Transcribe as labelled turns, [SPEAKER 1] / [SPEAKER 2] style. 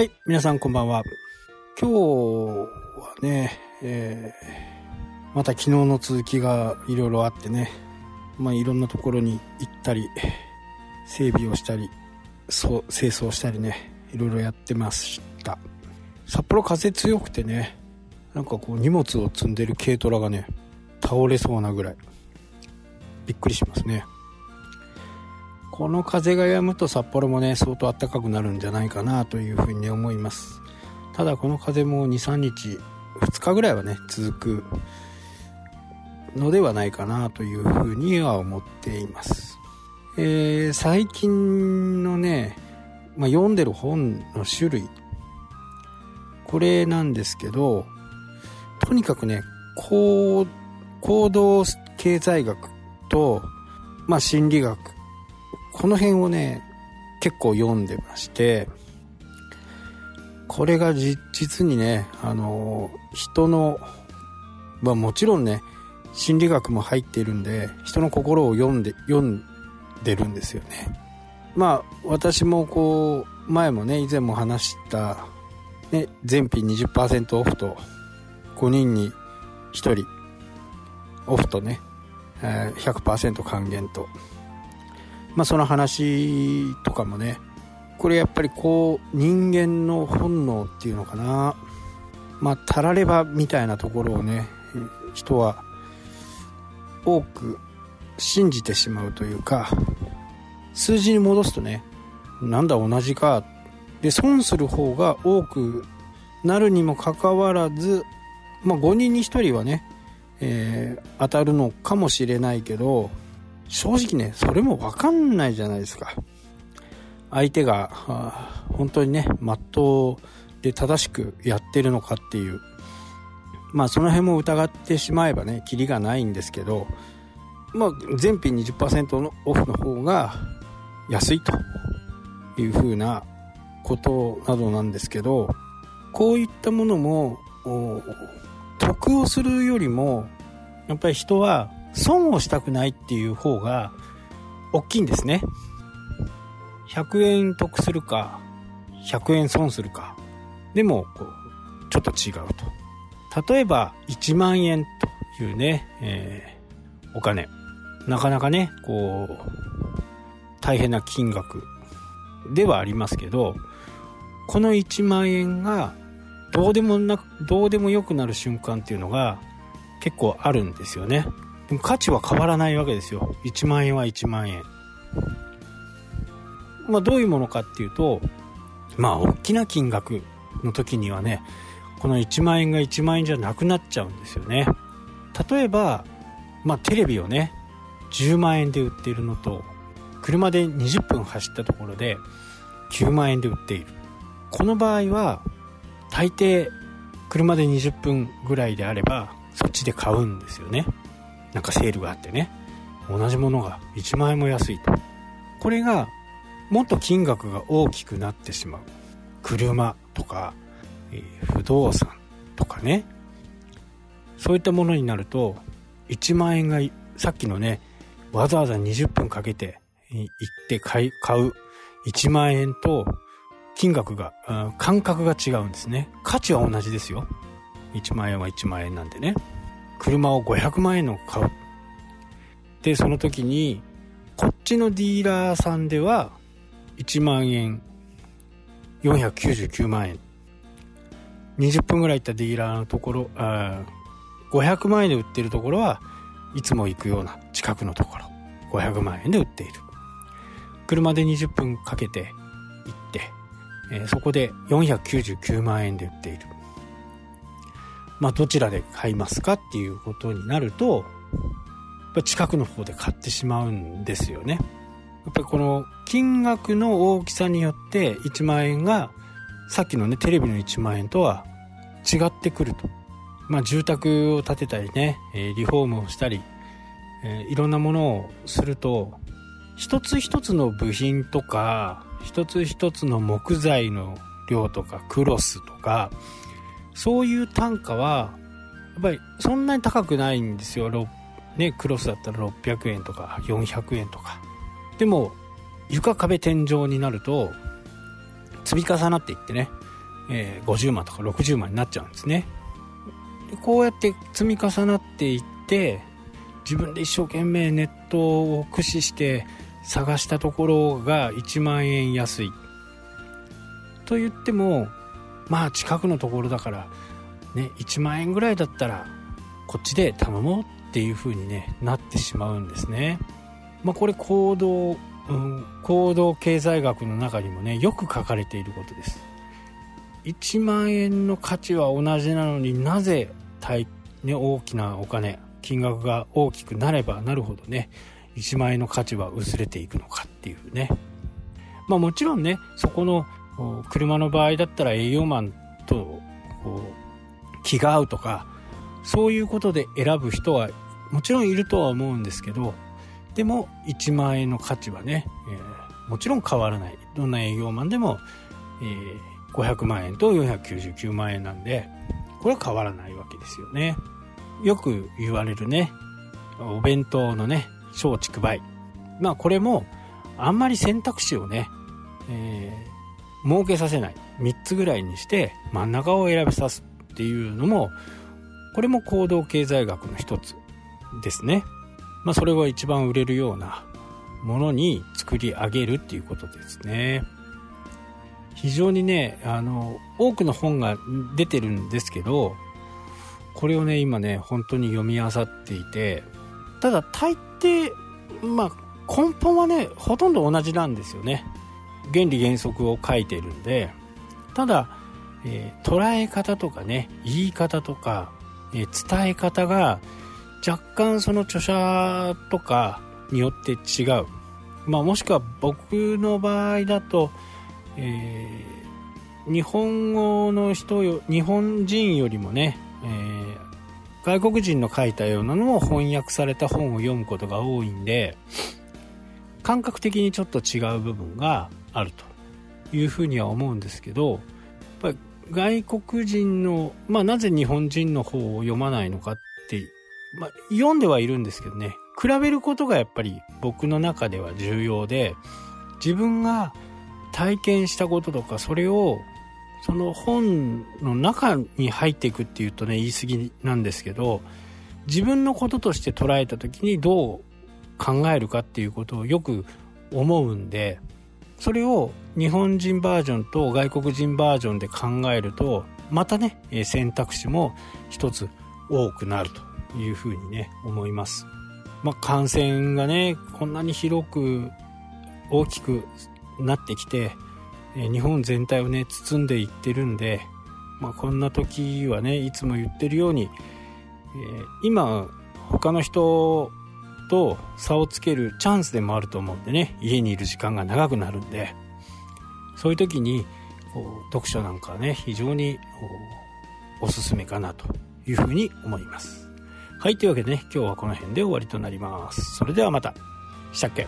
[SPEAKER 1] はい、皆さんこんばんは。今日はね、えー、また昨日の続きがいろいろあってね、まあいろんなところに行ったり、整備をしたり、そう清掃したりね、いろいろやってました。札幌風強くてね、なんかこう荷物を積んでる軽トラがね、倒れそうなぐらい、びっくりしますね。この風が止むと札幌もね相当暖かくなるんじゃないかなというふうに、思います。ただこの風も23日2日ぐらいはね続くのではないかなというふうには思っています、えー、最近のね、まあ、読んでる本の種類これなんですけどとにかくね行行動経済学と、まあ、心理学この辺をね結構読んでましてこれが実にねあの人のまあもちろんね心理学も入っているんで人の心を読んで読んでるんですよね。まあ私もこう前もね以前も話した、ね、全品20%オフと5人に1人オフとね100%還元と。まあ、その話とかもねこれやっぱりこう人間の本能っていうのかな。まあたらればみたいなところをね人は多く信じてしまうというか数字に戻すとねなんだ同じか。で損する方が多くなるにもかかわらず、まあ、5人に1人はね、えー、当たるのかもしれないけど正直ねそれも分かんないじゃないですか。相手が本当にねまっとうで正しくやってるのかっていう。まあその辺も疑ってしまえばねキリがないんですけどまあ全品20%のオフの方が安いというふうなことなどなんですけどこういったものも得をするよりもやっぱり人は損をしたくないっていう方が大きいんですね。100円得するか100円損するか。でもこうちょっと違うと。例えば1万円というね、えー、お金。なかなかねこう大変な金額ではありますけどこの1万円がどうでもなくどうでもよくなる瞬間っていうのが結構あるんですよね。でも価値は変わらないわけですよ。1万円は1万円。まあどういうものかっていうとまあ大きな金額の時にはねこの1万円が1万円じゃなくなっちゃうんですよね。例えばまあテレビをね10万円で売っているのと車で20分走ったところで9万円で売っている。この場合は大抵車で20分ぐらいであればそっちで買うんですよね。なんかセールがあってね。同じものが1万円も安いと。これがもっと金額が大きくなってしまう。車とか、えー、不動産とかね。そういったものになると1万円がさっきのねわざわざ20分かけて行って買い買う1万円と金額が感覚が違うんですね。価値は同じですよ。1万円は1万円なんでね。車を500万円の買う。でその時にこっちのディーラーさんでは1万円499万円。20分ぐらい行ったディーラーのところあ500万円で売ってるところはいつも行くような近くのところ。500万円で売っている。車で20分かけて行って、えー、そこで499万円で売っている。まあ、どちらで買いますかっていうことになると、近くの方で買ってしまうんですよね。やっぱりこの金額の大きさによって1万円がさっきのねテレビの1万円とは違ってくると。まあ住宅を建てたりね、リフォームをしたり、いろんなものをすると一つ一つの部品とか一つ一つの木材の量とかクロスとかそういう単価は、やっぱりそんなに高くないんですよ。ね、クロスだったら600円とか400円とか。でも、床壁天井になると、積み重なっていってね、えー、50万とか60万になっちゃうんですねこうやって積み重なっていって自分で一生懸命ネットを駆使して探したところが1万円安いと言ってもまあ近くのところだからね1万円ぐらいだったらこっちで頼もうっていう風にねなってしまうんですね。まあこれ行動、うん、行動経済学の中にもねよく書かれていることです。1万円の価値は同じなのになぜ大、ね、大きなお金金額が大きくなればなるほどね1万円の価値は薄れていくのかっていうね。まあもちろんねそこの車の場合だったら営業マンと気が合うとかそういうことで選ぶ人はもちろんいるとは思うんですけどでも1万円の価値はね、えー、もちろん変わらない。どんな営業マンでも、えー、500万円と499万円なんでこれは変わらないわけですよね。よく言われるねお弁当のね小畜梅。まあこれもあんまり選択肢をね、えー、設けさせない。3つぐらいにして真ん中を選びさすっていうのもこれも行動経済学の一つですね。まあそれが一番売れるようなものに作り上げるっていうことですね。非常にねあの多くの本が出てるんですけどこれをね今ね本当に読み漁っていてただ大抵まあ根本はねほとんど同じなんですよね。原理原則を書いてるんでただ、えー、捉え方とかね言い方とか、えー、伝え方が若干その著者とかによって違う、まあ、もしくは僕の場合だと、えー、日本語の人よ日本人よりもね、えー、外国人の書いたようなのを翻訳された本を読むことが多いんで感覚的にちょっと違う部分があるというふうには思うんですけどやっぱり外国人の、まあ、なぜ日本人の方を読まないのかってまあ、読んではいるんですけどね、比べることがやっぱり僕の中では重要で、自分が体験したこととか、それを、その本の中に入っていくっていうとね、言い過ぎなんですけど、自分のこととして捉えた時にどう考えるかっていうことをよく思うんで、それを日本人バージョンと外国人バージョンで考えると、またね、選択肢も一つ多くなるというふうにね、思います。まあ、感染がね、こんなに広く大きくなってきて、日本全体をね、包んでいってるんで、まあ、こんな時はね、いつも言ってるように、え、今、他の人と差をつけるチャンスでもあると思うんでね、家にいる時間が長くなるんで、そういう時に、こう読書なんかはね、非常におすすめかなというふうに思います。はい、というわけでね、今日はこの辺で終わりとなります。それではまた。したっけ？